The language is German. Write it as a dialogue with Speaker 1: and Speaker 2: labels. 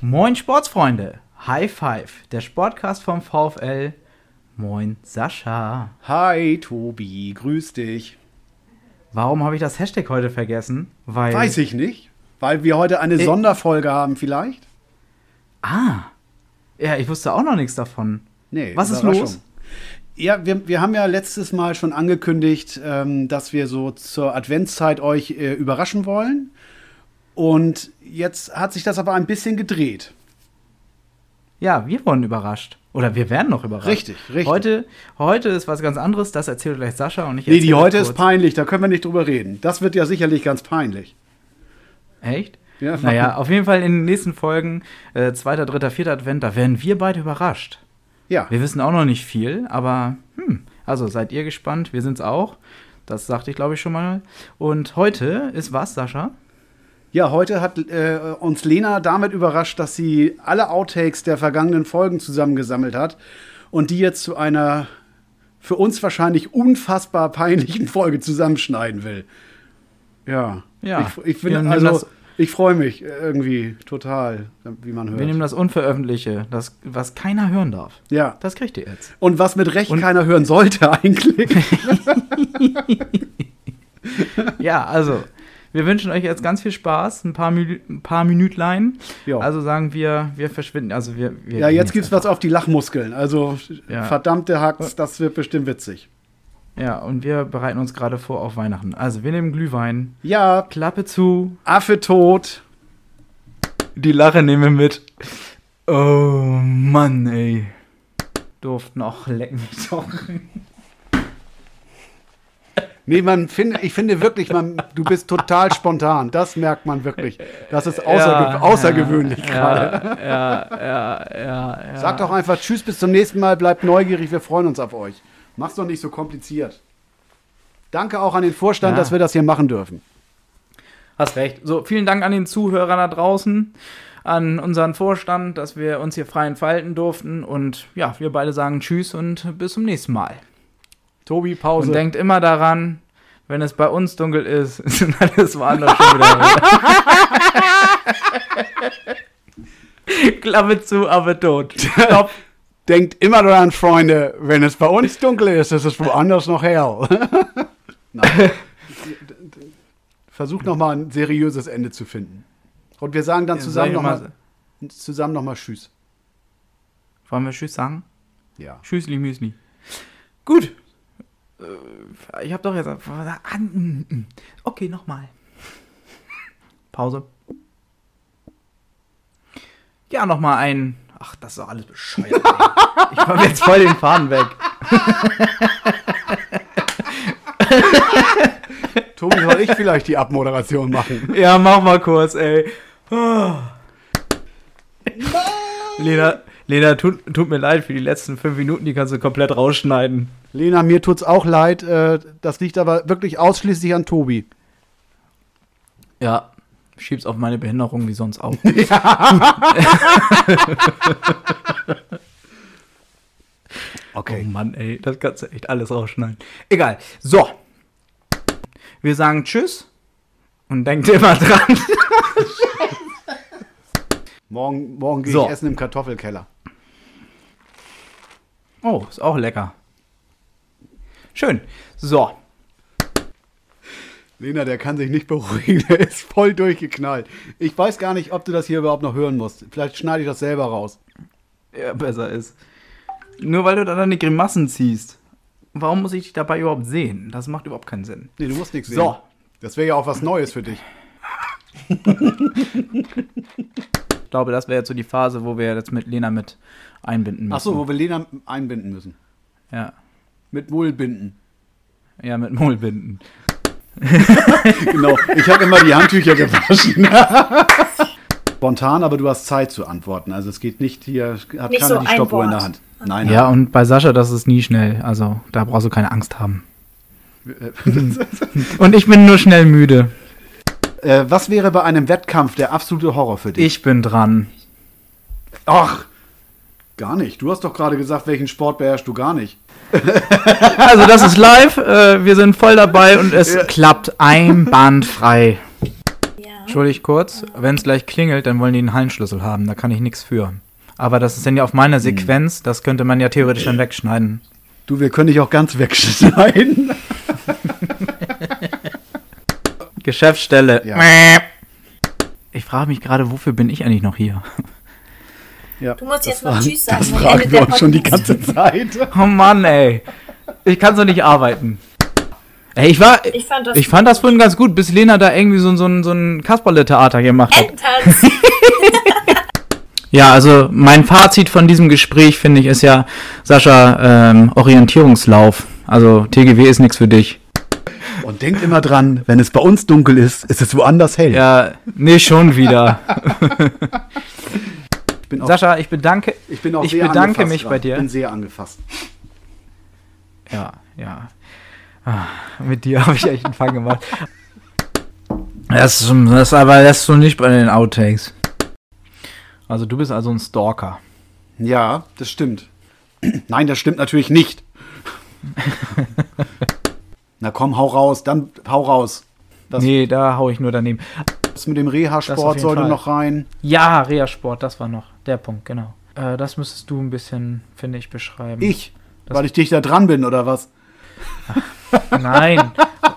Speaker 1: Moin Sportsfreunde, High Five, der Sportcast vom VfL. Moin Sascha.
Speaker 2: Hi Tobi, grüß dich.
Speaker 1: Warum habe ich das Hashtag heute vergessen?
Speaker 2: Weil Weiß ich nicht. Weil wir heute eine äh, Sonderfolge haben vielleicht.
Speaker 1: Ah. Ja, ich wusste auch noch nichts davon. Nee, Was ist los?
Speaker 2: Ja, wir, wir haben ja letztes Mal schon angekündigt, ähm, dass wir so zur Adventszeit euch äh, überraschen wollen. Und jetzt hat sich das aber ein bisschen gedreht.
Speaker 1: Ja, wir wurden überrascht. Oder wir werden noch überrascht.
Speaker 2: Richtig, richtig.
Speaker 1: Heute, heute ist was ganz anderes, das erzählt gleich Sascha und ich
Speaker 2: Nee, die heute ist peinlich, da können wir nicht drüber reden. Das wird ja sicherlich ganz peinlich.
Speaker 1: Echt? Ja, naja, auf jeden Fall in den nächsten Folgen, äh, zweiter, dritter, vierter Advent, da werden wir beide überrascht. Ja. Wir wissen auch noch nicht viel, aber hm, also seid ihr gespannt, wir sind es auch. Das sagte ich, glaube ich, schon mal. Und heute ist was, Sascha?
Speaker 2: Ja, heute hat äh, uns Lena damit überrascht, dass sie alle Outtakes der vergangenen Folgen zusammengesammelt hat und die jetzt zu einer für uns wahrscheinlich unfassbar peinlichen Folge zusammenschneiden will. Ja. Ja. Ich, ich finde, also, ich freue mich irgendwie total, wie man hört.
Speaker 1: Wir nehmen das Unveröffentlichte, das, was keiner hören darf.
Speaker 2: Ja.
Speaker 1: Das kriegt ihr jetzt.
Speaker 2: Und was mit Recht und keiner hören sollte eigentlich.
Speaker 1: ja, also, wir wünschen euch jetzt ganz viel Spaß, ein paar, Mü ein paar Minütlein. Jo. Also sagen wir, wir verschwinden. Also wir, wir
Speaker 2: ja, jetzt gibt's was auf die Lachmuskeln. Also ja. verdammte Hacks, das wird bestimmt witzig.
Speaker 1: Ja, und wir bereiten uns gerade vor auf Weihnachten. Also wir nehmen Glühwein.
Speaker 2: Ja.
Speaker 1: Klappe zu.
Speaker 2: Affe tot.
Speaker 1: Die Lache nehmen wir mit. Oh Mann, ey. Durften auch lecken mich doch.
Speaker 2: Nee, man find, ich finde wirklich, man, du bist total spontan. Das merkt man wirklich. Das ist außerge ja, außergewöhnlich ja, gerade. Ja, ja, ja, Sag doch einfach Tschüss, bis zum nächsten Mal. Bleibt neugierig, wir freuen uns auf euch. Mach's doch nicht so kompliziert. Danke auch an den Vorstand, dass wir das hier machen dürfen.
Speaker 1: Hast recht. So, vielen Dank an den Zuhörer da draußen, an unseren Vorstand, dass wir uns hier frei entfalten durften. Und ja, wir beide sagen Tschüss und bis zum nächsten Mal.
Speaker 2: Tobi, Pause.
Speaker 1: Und denkt immer daran, wenn es bei uns dunkel ist, sind alles woanders schon wieder. Klappe zu, aber tot.
Speaker 2: Stopp. Denkt immer daran, Freunde, wenn es bei uns dunkel ist, ist es woanders noch hell. Versucht nochmal ein seriöses Ende zu finden. Und wir sagen dann zusammen nochmal zusammen noch mal Tschüss.
Speaker 1: Wollen wir Tschüss sagen?
Speaker 2: Ja.
Speaker 1: Tschüssli Müsli. Gut, ich habe doch jetzt. Mm, mm. Okay, nochmal. Pause. Ja, nochmal ein. Ach, das ist doch alles bescheuert. ich komme jetzt voll den Faden weg.
Speaker 2: Tobi, soll ich vielleicht die Abmoderation machen?
Speaker 1: Ja, mach mal kurz, ey. Lena, Lena, tut, tut, mir leid für die letzten fünf Minuten, die kannst du komplett rausschneiden.
Speaker 2: Lena, mir tut's auch leid. Äh, das liegt aber wirklich ausschließlich an Tobi.
Speaker 1: Ja, schieb's auf meine Behinderung wie sonst auch. Ja. okay. Oh Mann, ey, das kannst du echt alles rausschneiden. Egal. So. Wir sagen Tschüss und denkt immer dran.
Speaker 2: morgen morgen gehe so. ich essen im Kartoffelkeller.
Speaker 1: Oh, ist auch lecker. Schön. So.
Speaker 2: Lena, der kann sich nicht beruhigen. Der ist voll durchgeknallt. Ich weiß gar nicht, ob du das hier überhaupt noch hören musst. Vielleicht schneide ich das selber raus.
Speaker 1: Ja, besser ist. Nur weil du da deine Grimassen ziehst. Warum muss ich dich dabei überhaupt sehen? Das macht überhaupt keinen Sinn.
Speaker 2: Nee, du musst nichts sehen. So. Das wäre ja auch was Neues für dich.
Speaker 1: ich glaube, das wäre jetzt so die Phase, wo wir jetzt mit Lena mit einbinden müssen.
Speaker 2: Achso, wo wir Lena einbinden müssen.
Speaker 1: Ja.
Speaker 2: Mit Mullbinden.
Speaker 1: Ja, mit Mullbinden.
Speaker 2: genau, ich habe immer die Handtücher gewaschen. Spontan, aber du hast Zeit zu antworten. Also es geht nicht hier, hat nicht keiner so die Stoppuhr in der Hand.
Speaker 1: Nein, ja, nein. und bei Sascha, das ist nie schnell. Also da brauchst du keine Angst haben. und ich bin nur schnell müde.
Speaker 2: Äh, was wäre bei einem Wettkampf der absolute Horror für dich?
Speaker 1: Ich bin dran.
Speaker 2: Ach, Gar nicht. Du hast doch gerade gesagt, welchen Sport beherrschst du gar nicht.
Speaker 1: also das ist live, äh, wir sind voll dabei und es ja. klappt einbandfrei. Ja. Entschuldigt kurz, wenn es gleich klingelt, dann wollen die einen Hallenschlüssel haben. Da kann ich nichts für. Aber das ist dann ja auf meiner hm. Sequenz, das könnte man ja theoretisch dann wegschneiden.
Speaker 2: Du, wir können dich auch ganz wegschneiden.
Speaker 1: Geschäftsstelle. Ja. Ich frage mich gerade, wofür bin ich eigentlich noch hier?
Speaker 3: Ja, du musst jetzt noch Tschüss sagen.
Speaker 2: Das fragen wir uns schon die ganze Zeit.
Speaker 1: Oh Mann, ey. Ich kann so nicht arbeiten. Ey, ich war, ich fand das, ich fand das vorhin ganz gut, bis Lena da irgendwie so, so, so ein Kasperle-Theater gemacht hat. ja, also mein Fazit von diesem Gespräch, finde ich, ist ja, Sascha, ähm, Orientierungslauf. Also TGW ist nichts für dich.
Speaker 2: Und denkt immer dran, wenn es bei uns dunkel ist, ist es woanders hell.
Speaker 1: Ja, nee, schon wieder. ich Sascha, ich bedanke,
Speaker 2: ich bin auch
Speaker 1: ich bedanke mich bei dir. Ich
Speaker 2: bin sehr angefasst.
Speaker 1: Ja, ja. Ah, mit dir habe ich echt einen Fang gemacht. Das, ist, das aber lässt du nicht bei den Outtakes. Also du bist also ein Stalker.
Speaker 2: Ja, das stimmt. Nein, das stimmt natürlich nicht. Na komm, hau raus, dann hau raus.
Speaker 1: Das nee, da hau ich nur daneben.
Speaker 2: Das mit dem Reha-Sport sollte Fall. noch rein.
Speaker 1: Ja, Reha-Sport, das war noch der Punkt, genau. Äh, das müsstest du ein bisschen, finde ich, beschreiben.
Speaker 2: Ich? Das weil ich dich da dran bin, oder was?
Speaker 1: Nein,